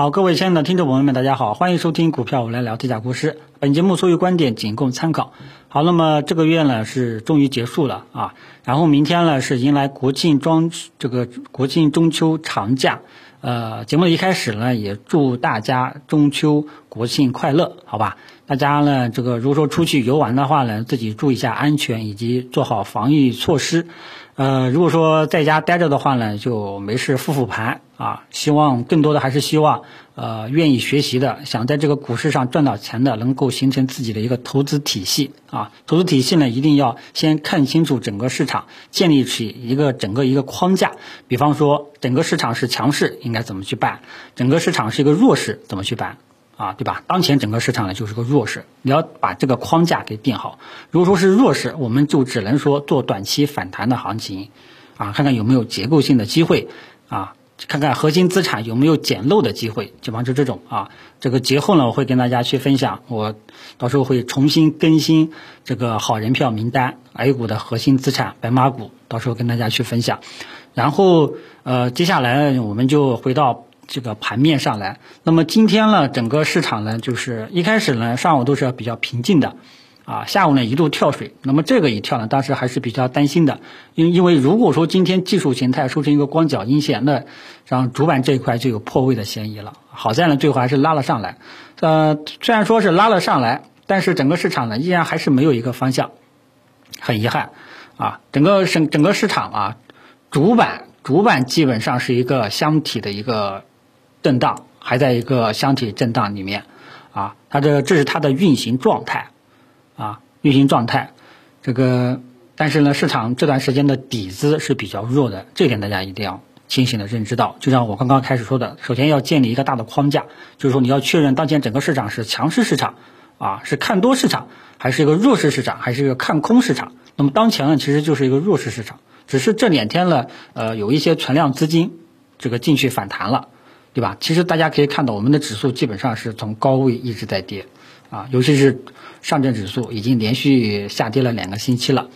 好，各位亲爱的听众朋友们，大家好，欢迎收听股票我来聊这家故事。本节目所有观点仅供参考。好，那么这个月呢是终于结束了啊，然后明天呢是迎来国庆中这个国庆中秋长假。呃，节目的一开始呢，也祝大家中秋国庆快乐，好吧？大家呢，这个如果说出去游玩的话呢，自己注意一下安全，以及做好防御措施。呃，如果说在家待着的话呢，就没事复复盘啊。希望更多的还是希望，呃，愿意学习的，想在这个股市上赚到钱的，能够形成自己的一个投资体系啊。投资体系呢，一定要先看清楚整个市场，建立起一个整个一个框架。比方说，整个市场是强势，应该怎么去办？整个市场是一个弱势，怎么去办？啊，对吧？当前整个市场呢就是个弱势，你要把这个框架给定好。如果说是弱势，我们就只能说做短期反弹的行情，啊，看看有没有结构性的机会，啊，看看核心资产有没有捡漏的机会，基本上就这种啊。这个节后呢，我会跟大家去分享，我到时候会重新更新这个好人票名单，A 股的核心资产白马股，到时候跟大家去分享。然后呃，接下来我们就回到。这个盘面上来，那么今天呢，整个市场呢，就是一开始呢，上午都是比较平静的，啊，下午呢一度跳水，那么这个一跳呢，当时还是比较担心的，因因为如果说今天技术形态收成一个光脚阴线，那让主板这一块就有破位的嫌疑了。好在呢，最后还是拉了上来，呃，虽然说是拉了上来，但是整个市场呢，依然还是没有一个方向，很遗憾，啊，整个整整个市场啊，主板主板基本上是一个箱体的一个。震荡还在一个箱体震荡里面，啊，它这这是它的运行状态，啊，运行状态，这个，但是呢，市场这段时间的底子是比较弱的，这点大家一定要清醒的认知到。就像我刚刚开始说的，首先要建立一个大的框架，就是说你要确认当前整个市场是强势市场，啊，是看多市场，还是一个弱势市场，还是一个看空市场。那么当前呢，其实就是一个弱势市场，只是这两天呢，呃，有一些存量资金这个进去反弹了。对吧？其实大家可以看到，我们的指数基本上是从高位一直在跌，啊，尤其是上证指数已经连续下跌了两个星期了，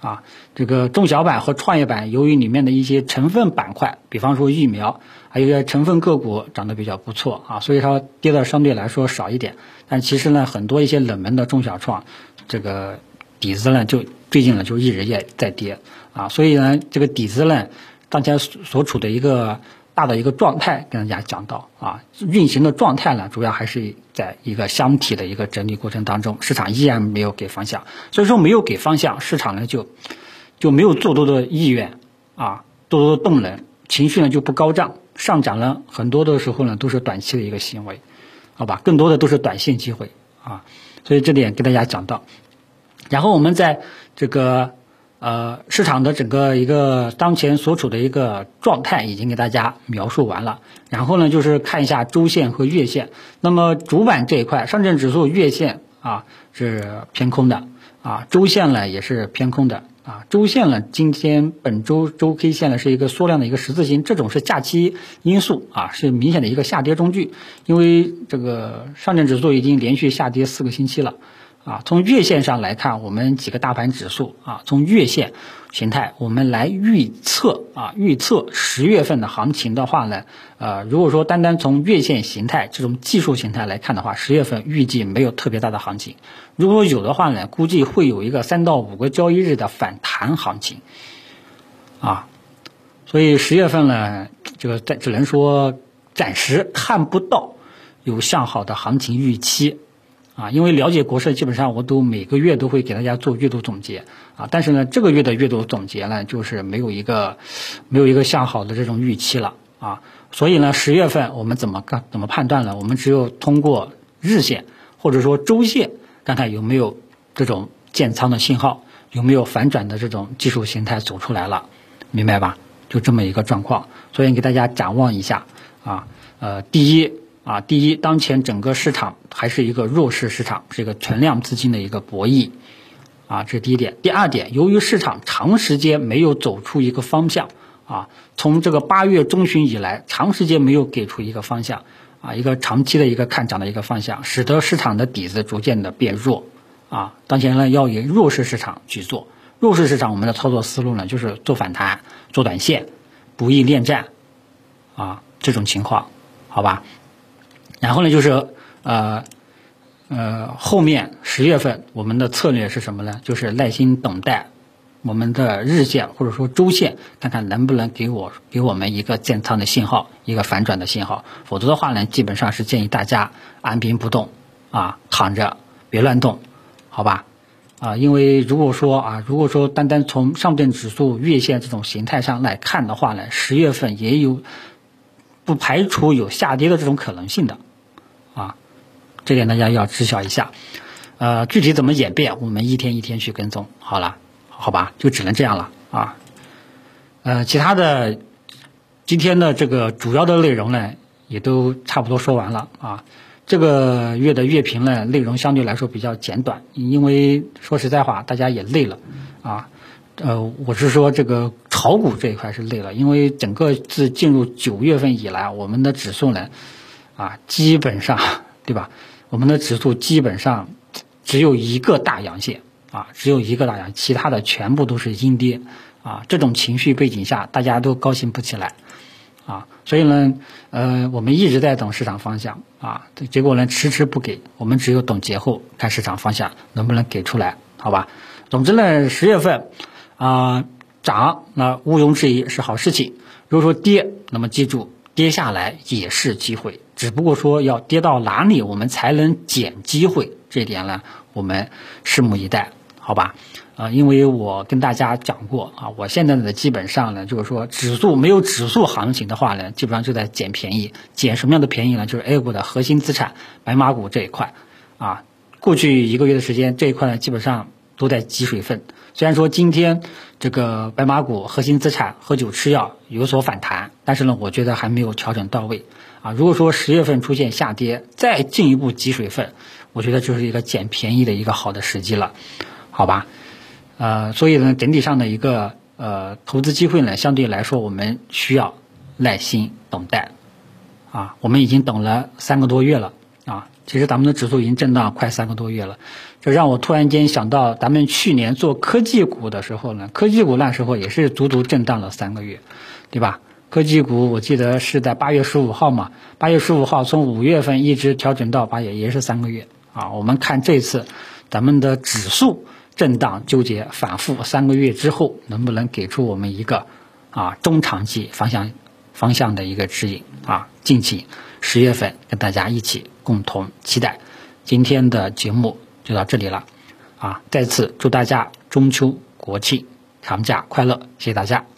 啊，这个中小板和创业板由于里面的一些成分板块，比方说疫苗，还有一些成分个股涨得比较不错啊，所以说跌的相对来说少一点。但其实呢，很多一些冷门的中小创，这个底子呢就最近呢就一直也在跌，啊，所以呢这个底子呢，当前所处的一个。大的一个状态跟大家讲到啊，运行的状态呢，主要还是在一个箱体的一个整理过程当中，市场依然没有给方向，所以说没有给方向，市场呢就就没有做多的意愿啊，做多的动能，情绪呢就不高涨，上涨了很多的时候呢都是短期的一个行为，好吧，更多的都是短线机会啊，所以这点跟大家讲到，然后我们在这个。呃，市场的整个一个当前所处的一个状态已经给大家描述完了。然后呢，就是看一下周线和月线。那么主板这一块，上证指数月线啊是偏空的，啊周线呢也是偏空的，啊周线呢今天本周周 K 线呢是一个缩量的一个十字星，这种是假期因素啊，是明显的一个下跌中距，因为这个上证指数已经连续下跌四个星期了。啊，从月线上来看，我们几个大盘指数啊，从月线形态，我们来预测啊，预测十月份的行情的话呢，呃，如果说单单从月线形态这种技术形态来看的话，十月份预计没有特别大的行情。如果有的话呢，估计会有一个三到五个交易日的反弹行情。啊，所以十月份呢，这个暂只能说暂时看不到有向好的行情预期。啊，因为了解国事，基本上我都每个月都会给大家做阅读总结啊。但是呢，这个月的阅读总结呢，就是没有一个没有一个向好的这种预期了啊。所以呢，十月份我们怎么看怎么判断呢？我们只有通过日线或者说周线，看看有没有这种建仓的信号，有没有反转的这种技术形态走出来了，明白吧？就这么一个状况。所以给大家展望一下啊，呃，第一。啊，第一，当前整个市场还是一个弱势市场，是一个存量资金的一个博弈，啊，这是第一点。第二点，由于市场长时间没有走出一个方向，啊，从这个八月中旬以来，长时间没有给出一个方向，啊，一个长期的一个看涨的一个方向，使得市场的底子逐渐的变弱，啊，当前呢要以弱势市场去做，弱势市场我们的操作思路呢就是做反弹、做短线、不易恋战，啊，这种情况，好吧？然后呢，就是呃呃后面十月份我们的策略是什么呢？就是耐心等待我们的日线或者说周线，看看能不能给我给我们一个建仓的信号，一个反转的信号。否则的话呢，基本上是建议大家按兵不动啊，躺着别乱动，好吧？啊，因为如果说啊，如果说单单从上证指数月线这种形态上来看的话呢，十月份也有不排除有下跌的这种可能性的，啊，这点大家要知晓一下。呃，具体怎么演变，我们一天一天去跟踪，好了，好吧，就只能这样了啊。呃，其他的今天的这个主要的内容呢，也都差不多说完了啊。这个月的月评呢，内容相对来说比较简短，因为说实在话，大家也累了，啊，呃，我是说这个炒股这一块是累了，因为整个自进入九月份以来，我们的指数呢，啊，基本上，对吧？我们的指数基本上只有一个大阳线，啊，只有一个大阳，其他的全部都是阴跌，啊，这种情绪背景下，大家都高兴不起来。啊，所以呢，呃，我们一直在等市场方向啊，结果呢迟迟不给，我们只有等节后看市场方向能不能给出来，好吧？总之呢，十月份啊涨，那毋庸置疑是好事情。如果说跌，那么记住跌下来也是机会，只不过说要跌到哪里我们才能捡机会，这点呢我们拭目以待，好吧？啊，因为我跟大家讲过啊，我现在呢基本上呢就是说，指数没有指数行情的话呢，基本上就在捡便宜。捡什么样的便宜呢？就是 A 股的核心资产白马股这一块。啊，过去一个月的时间，这一块呢基本上都在挤水分。虽然说今天这个白马股核心资产喝酒吃药有所反弹，但是呢，我觉得还没有调整到位。啊，如果说十月份出现下跌，再进一步挤水分，我觉得就是一个捡便宜的一个好的时机了，好吧？呃，所以呢，整体上的一个呃投资机会呢，相对来说我们需要耐心等待，啊，我们已经等了三个多月了，啊，其实咱们的指数已经震荡快三个多月了，这让我突然间想到，咱们去年做科技股的时候呢，科技股那时候也是足足震荡了三个月，对吧？科技股我记得是在八月十五号嘛，八月十五号从五月份一直调整到八月，也是三个月，啊，我们看这次咱们的指数。震荡纠结反复三个月之后，能不能给出我们一个啊中长期方向方向的一个指引啊？敬请十月份跟大家一起共同期待。今天的节目就到这里了啊！再次祝大家中秋国庆长假快乐，谢谢大家。